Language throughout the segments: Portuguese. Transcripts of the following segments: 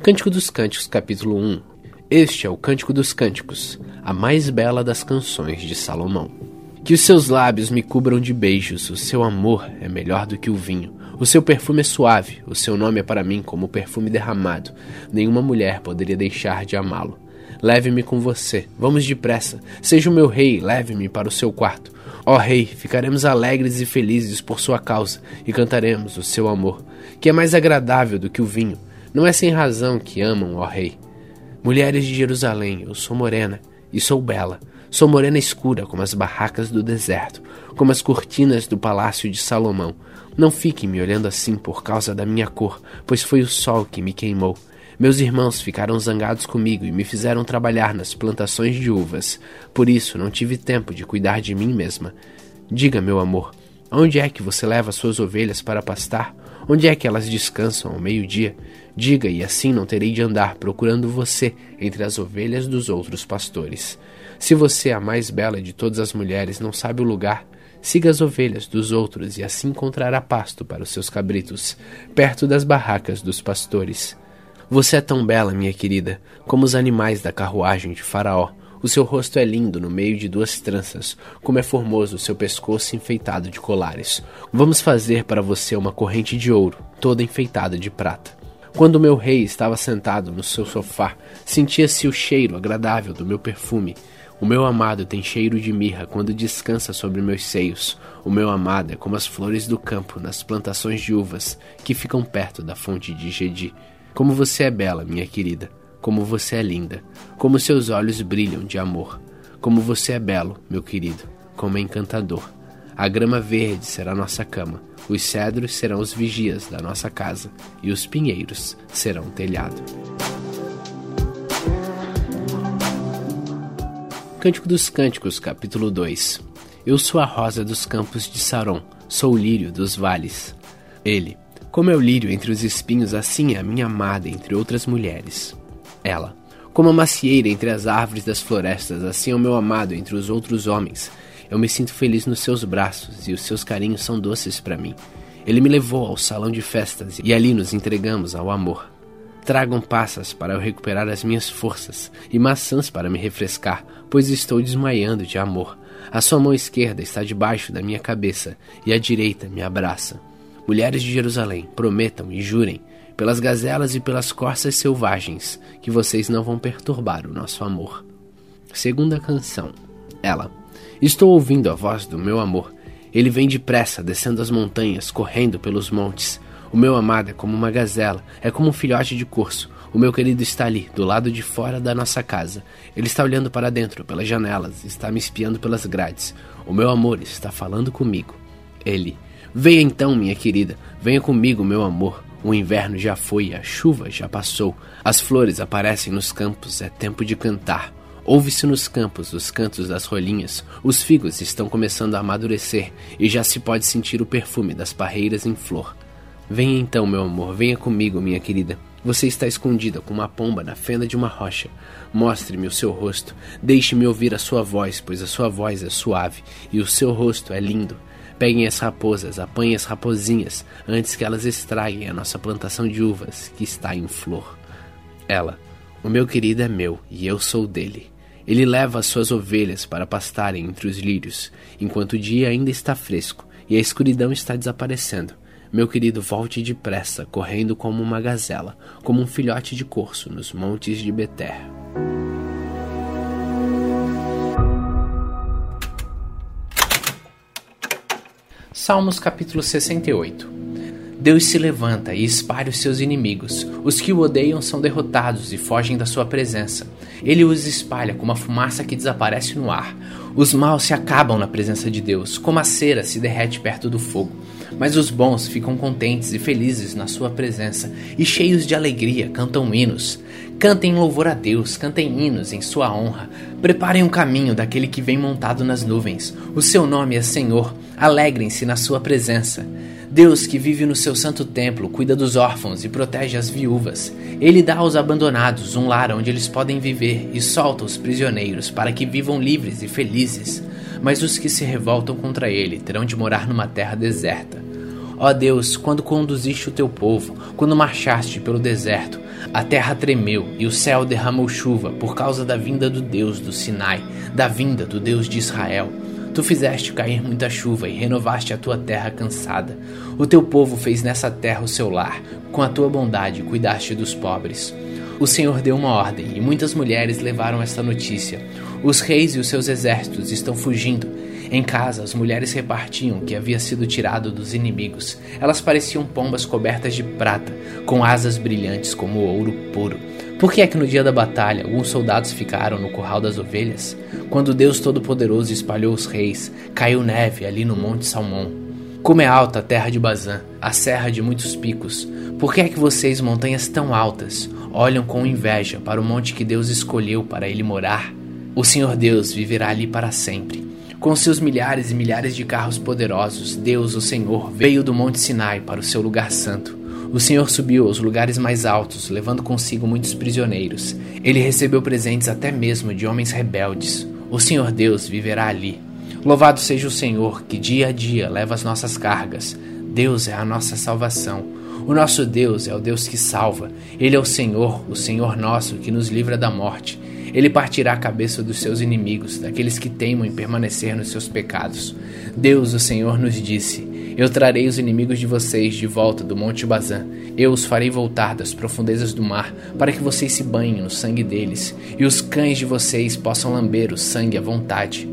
Cântico dos Cânticos, capítulo 1 Este é o Cântico dos Cânticos, a mais bela das canções de Salomão. Que os seus lábios me cubram de beijos, o seu amor é melhor do que o vinho. O seu perfume é suave, o seu nome é para mim como perfume derramado. Nenhuma mulher poderia deixar de amá-lo. Leve-me com você, vamos depressa. Seja o meu rei, leve-me para o seu quarto. Ó rei, ficaremos alegres e felizes por sua causa e cantaremos o seu amor, que é mais agradável do que o vinho não é sem razão que amam, ó Rei. Mulheres de Jerusalém, eu sou morena e sou bela. Sou morena escura, como as barracas do deserto, como as cortinas do palácio de Salomão. Não fiquem me olhando assim por causa da minha cor, pois foi o sol que me queimou. Meus irmãos ficaram zangados comigo e me fizeram trabalhar nas plantações de uvas. Por isso não tive tempo de cuidar de mim mesma. Diga, meu amor, onde é que você leva suas ovelhas para pastar? Onde é que elas descansam ao meio-dia? Diga, e assim não terei de andar procurando você entre as ovelhas dos outros pastores. Se você, a mais bela de todas as mulheres, não sabe o lugar, siga as ovelhas dos outros e assim encontrará pasto para os seus cabritos, perto das barracas dos pastores. Você é tão bela, minha querida, como os animais da carruagem de Faraó. O seu rosto é lindo no meio de duas tranças, como é formoso o seu pescoço enfeitado de colares. Vamos fazer para você uma corrente de ouro, toda enfeitada de prata. Quando meu rei estava sentado no seu sofá, sentia-se o cheiro agradável do meu perfume. O meu amado tem cheiro de mirra quando descansa sobre meus seios. O meu amado é como as flores do campo nas plantações de uvas que ficam perto da fonte de Gedi. Como você é bela, minha querida. Como você é linda, como seus olhos brilham de amor, como você é belo, meu querido, como é encantador. A grama verde será nossa cama, os cedros serão os vigias da nossa casa, e os pinheiros serão o telhado. Cântico dos Cânticos, capítulo 2 Eu sou a rosa dos campos de Saron, sou o lírio dos vales. Ele, como é o lírio entre os espinhos, assim é a minha amada entre outras mulheres ela. Como a macieira entre as árvores das florestas, assim é o meu amado entre os outros homens. Eu me sinto feliz nos seus braços e os seus carinhos são doces para mim. Ele me levou ao salão de festas e ali nos entregamos ao amor. Tragam passas para eu recuperar as minhas forças e maçãs para me refrescar, pois estou desmaiando de amor. A sua mão esquerda está debaixo da minha cabeça e a direita me abraça. Mulheres de Jerusalém, prometam e jurem pelas gazelas e pelas corças selvagens, que vocês não vão perturbar o nosso amor. Segunda canção. Ela. Estou ouvindo a voz do meu amor. Ele vem depressa, descendo as montanhas, correndo pelos montes. O meu amado é como uma gazela, é como um filhote de corso. O meu querido está ali, do lado de fora da nossa casa. Ele está olhando para dentro, pelas janelas, está me espiando pelas grades. O meu amor está falando comigo. Ele. Venha então, minha querida, venha comigo, meu amor. O inverno já foi, a chuva já passou, as flores aparecem nos campos, é tempo de cantar. Ouve-se nos campos os cantos das rolinhas, os figos estão começando a amadurecer e já se pode sentir o perfume das parreiras em flor. Venha então, meu amor, venha comigo, minha querida. Você está escondida com uma pomba na fenda de uma rocha. Mostre-me o seu rosto, deixe-me ouvir a sua voz, pois a sua voz é suave e o seu rosto é lindo. Peguem as raposas, apanhem as raposinhas, antes que elas estraguem a nossa plantação de uvas, que está em flor. Ela, o meu querido é meu, e eu sou dele. Ele leva as suas ovelhas para pastarem entre os lírios, enquanto o dia ainda está fresco e a escuridão está desaparecendo. Meu querido, volte depressa, correndo como uma gazela, como um filhote de corso nos montes de Beter. Salmos capítulo 68 Deus se levanta e espalha os seus inimigos. Os que o odeiam são derrotados e fogem da sua presença. Ele os espalha como a fumaça que desaparece no ar. Os maus se acabam na presença de Deus, como a cera se derrete perto do fogo. Mas os bons ficam contentes e felizes na sua presença e cheios de alegria cantam hinos. Cantem louvor a Deus, cantem hinos em sua honra. Preparem um caminho daquele que vem montado nas nuvens. O seu nome é Senhor. Alegrem-se na sua presença. Deus que vive no seu santo templo, cuida dos órfãos e protege as viúvas. Ele dá aos abandonados um lar onde eles podem viver e solta os prisioneiros para que vivam livres e felizes. Mas os que se revoltam contra ele terão de morar numa terra deserta. Ó Deus, quando conduziste o teu povo, quando marchaste pelo deserto, a terra tremeu e o céu derramou chuva por causa da vinda do Deus do Sinai, da vinda do Deus de Israel. Tu fizeste cair muita chuva e renovaste a tua terra cansada. O teu povo fez nessa terra o seu lar, com a tua bondade cuidaste dos pobres. O Senhor deu uma ordem e muitas mulheres levaram esta notícia. Os reis e os seus exércitos estão fugindo em casa, as mulheres repartiam o que havia sido tirado dos inimigos. Elas pareciam pombas cobertas de prata, com asas brilhantes como ouro puro. Por que é que no dia da batalha alguns soldados ficaram no curral das ovelhas? Quando Deus Todo-Poderoso espalhou os reis, caiu neve ali no Monte Salmão. Como é alta a terra de Bazã, a serra de muitos picos. Por que é que vocês, montanhas tão altas, olham com inveja para o monte que Deus escolheu para ele morar? O Senhor Deus viverá ali para sempre. Com seus milhares e milhares de carros poderosos, Deus, o Senhor, veio do Monte Sinai para o seu lugar santo. O Senhor subiu aos lugares mais altos, levando consigo muitos prisioneiros. Ele recebeu presentes até mesmo de homens rebeldes. O Senhor Deus viverá ali. Louvado seja o Senhor, que dia a dia leva as nossas cargas. Deus é a nossa salvação. O nosso Deus é o Deus que salva. Ele é o Senhor, o Senhor nosso, que nos livra da morte. Ele partirá a cabeça dos seus inimigos, daqueles que teimam em permanecer nos seus pecados. Deus, o Senhor, nos disse: Eu trarei os inimigos de vocês de volta do Monte Bazã. Eu os farei voltar das profundezas do mar, para que vocês se banhem no sangue deles, e os cães de vocês possam lamber o sangue à vontade.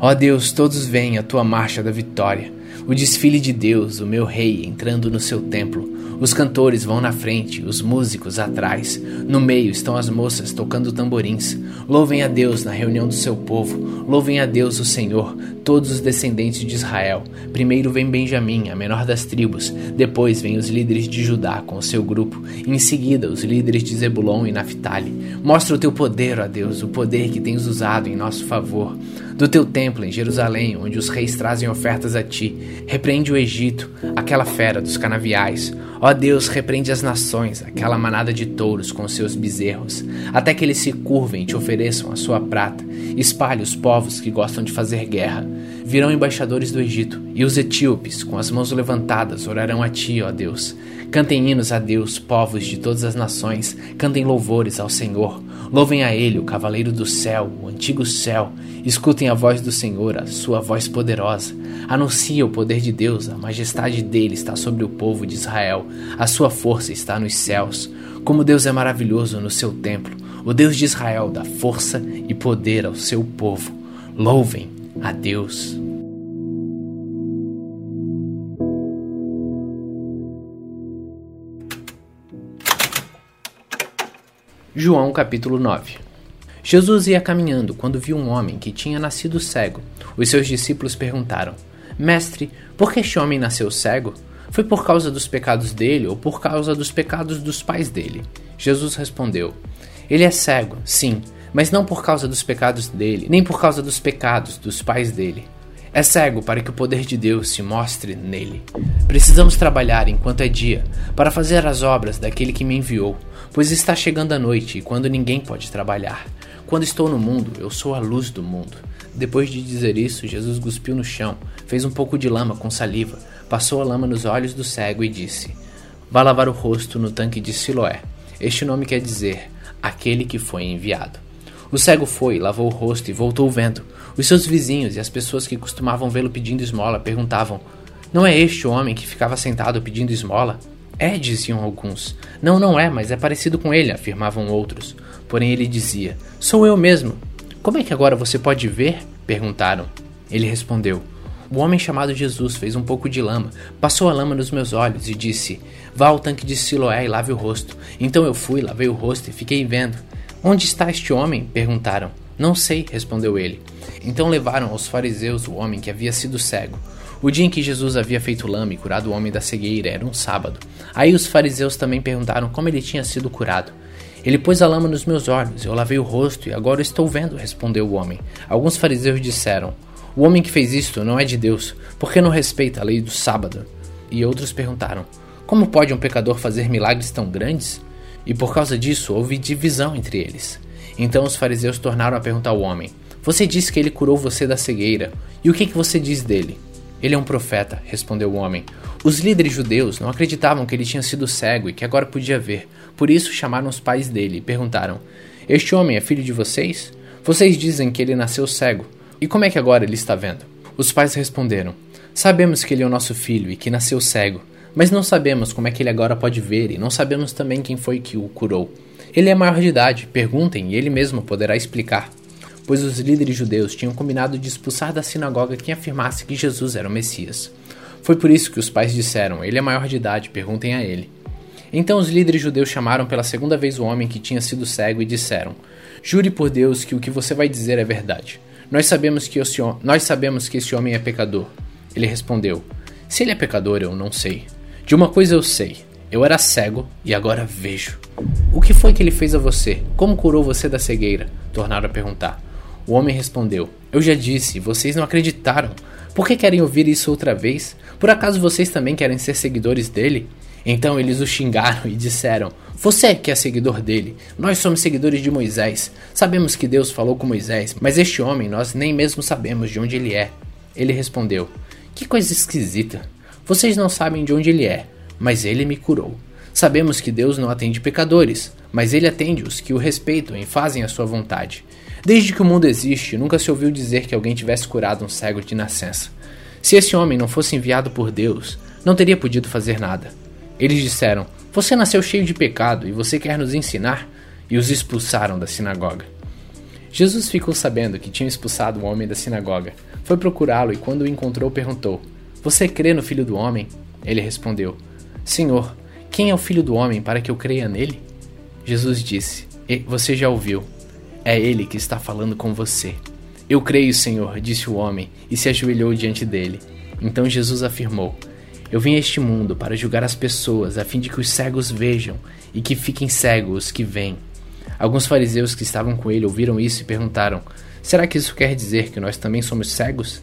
Ó Deus, todos veem a tua marcha da vitória, o desfile de Deus, o meu rei, entrando no seu templo. Os cantores vão na frente, os músicos atrás. No meio estão as moças tocando tamborins. Louvem a Deus na reunião do seu povo. Louvem a Deus, o Senhor, todos os descendentes de Israel. Primeiro vem Benjamim, a menor das tribos. Depois vem os líderes de Judá com o seu grupo. Em seguida, os líderes de Zebulon e Naphtali. Mostra o teu poder, ó Deus, o poder que tens usado em nosso favor. Do teu templo em Jerusalém, onde os reis trazem ofertas a ti. Repreende o Egito, aquela fera dos canaviais. Ó Deus, repreende as nações, aquela manada de touros com seus bezerros, até que eles se curvem e te ofereçam a sua prata. Espalhe os povos que gostam de fazer guerra. Virão embaixadores do Egito, e os etíopes, com as mãos levantadas, orarão a ti, ó Deus. Cantem hinos a Deus, povos de todas as nações, cantem louvores ao Senhor. Louvem a Ele, o cavaleiro do céu, o antigo céu. Escutem a voz do Senhor, a sua voz poderosa. Anuncia o poder de Deus, a majestade dele está sobre o povo de Israel, a sua força está nos céus. Como Deus é maravilhoso no seu templo, o Deus de Israel dá força e poder ao seu povo. Louvem a Deus. João capítulo 9 Jesus ia caminhando quando viu um homem que tinha nascido cego. Os seus discípulos perguntaram: Mestre, por que este homem nasceu cego? Foi por causa dos pecados dele ou por causa dos pecados dos pais dele? Jesus respondeu: Ele é cego, sim, mas não por causa dos pecados dele, nem por causa dos pecados dos pais dele. É cego para que o poder de Deus se mostre nele. Precisamos trabalhar enquanto é dia, para fazer as obras daquele que me enviou, pois está chegando a noite e quando ninguém pode trabalhar. Quando estou no mundo, eu sou a luz do mundo. Depois de dizer isso, Jesus cuspiu no chão, fez um pouco de lama com saliva, passou a lama nos olhos do cego e disse: Vá lavar o rosto no tanque de Siloé. Este nome quer dizer aquele que foi enviado. O cego foi, lavou o rosto e voltou vendo. Os seus vizinhos e as pessoas que costumavam vê-lo pedindo esmola perguntavam: Não é este o homem que ficava sentado pedindo esmola? É, diziam alguns. Não, não é, mas é parecido com ele, afirmavam outros. Porém ele dizia: Sou eu mesmo. Como é que agora você pode ver? perguntaram. Ele respondeu: O homem chamado Jesus fez um pouco de lama, passou a lama nos meus olhos e disse: Vá ao tanque de Siloé e lave o rosto. Então eu fui, lavei o rosto e fiquei vendo. Onde está este homem? perguntaram. Não sei, respondeu ele. Então levaram aos fariseus o homem que havia sido cego. O dia em que Jesus havia feito lama e curado o homem da cegueira era um sábado. Aí os fariseus também perguntaram como ele tinha sido curado. Ele pôs a lama nos meus olhos, eu lavei o rosto e agora estou vendo, respondeu o homem. Alguns fariseus disseram: O homem que fez isto não é de Deus, porque não respeita a lei do sábado. E outros perguntaram: Como pode um pecador fazer milagres tão grandes? E por causa disso houve divisão entre eles. Então os fariseus tornaram a perguntar ao homem: Você disse que ele curou você da cegueira, e o que, que você diz dele? Ele é um profeta, respondeu o homem. Os líderes judeus não acreditavam que ele tinha sido cego e que agora podia ver. Por isso chamaram os pais dele e perguntaram: Este homem é filho de vocês? Vocês dizem que ele nasceu cego. E como é que agora ele está vendo? Os pais responderam: Sabemos que ele é o nosso filho e que nasceu cego, mas não sabemos como é que ele agora pode ver e não sabemos também quem foi que o curou. Ele é maior de idade, perguntem e ele mesmo poderá explicar pois os líderes judeus tinham combinado de expulsar da sinagoga quem afirmasse que Jesus era o Messias. Foi por isso que os pais disseram: Ele é maior de idade, perguntem a ele. Então os líderes judeus chamaram pela segunda vez o homem que tinha sido cego e disseram: Jure por Deus que o que você vai dizer é verdade. Nós sabemos que, esse, nós sabemos que esse homem é pecador. Ele respondeu: Se ele é pecador, eu não sei. De uma coisa eu sei: eu era cego e agora vejo. O que foi que ele fez a você? Como curou você da cegueira? Tornaram a perguntar. O homem respondeu: Eu já disse, vocês não acreditaram. Por que querem ouvir isso outra vez? Por acaso vocês também querem ser seguidores dele? Então eles o xingaram e disseram: Você que é seguidor dele, nós somos seguidores de Moisés. Sabemos que Deus falou com Moisés, mas este homem nós nem mesmo sabemos de onde ele é. Ele respondeu: Que coisa esquisita. Vocês não sabem de onde ele é, mas ele me curou. Sabemos que Deus não atende pecadores, mas ele atende os que o respeitam e fazem a sua vontade. Desde que o mundo existe, nunca se ouviu dizer que alguém tivesse curado um cego de nascença. Se esse homem não fosse enviado por Deus, não teria podido fazer nada. Eles disseram: Você nasceu cheio de pecado e você quer nos ensinar? E os expulsaram da sinagoga. Jesus ficou sabendo que tinham expulsado o homem da sinagoga. Foi procurá-lo e, quando o encontrou, perguntou: Você crê no filho do homem? Ele respondeu: Senhor, quem é o filho do homem para que eu creia nele? Jesus disse: Você já ouviu é ele que está falando com você. Eu creio, Senhor, disse o homem, e se ajoelhou diante dele. Então Jesus afirmou: Eu vim a este mundo para julgar as pessoas, a fim de que os cegos vejam e que fiquem cegos os que veem. Alguns fariseus que estavam com ele ouviram isso e perguntaram: Será que isso quer dizer que nós também somos cegos?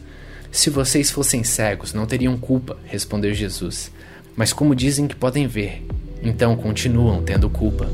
Se vocês fossem cegos, não teriam culpa, respondeu Jesus. Mas como dizem que podem ver, então continuam tendo culpa.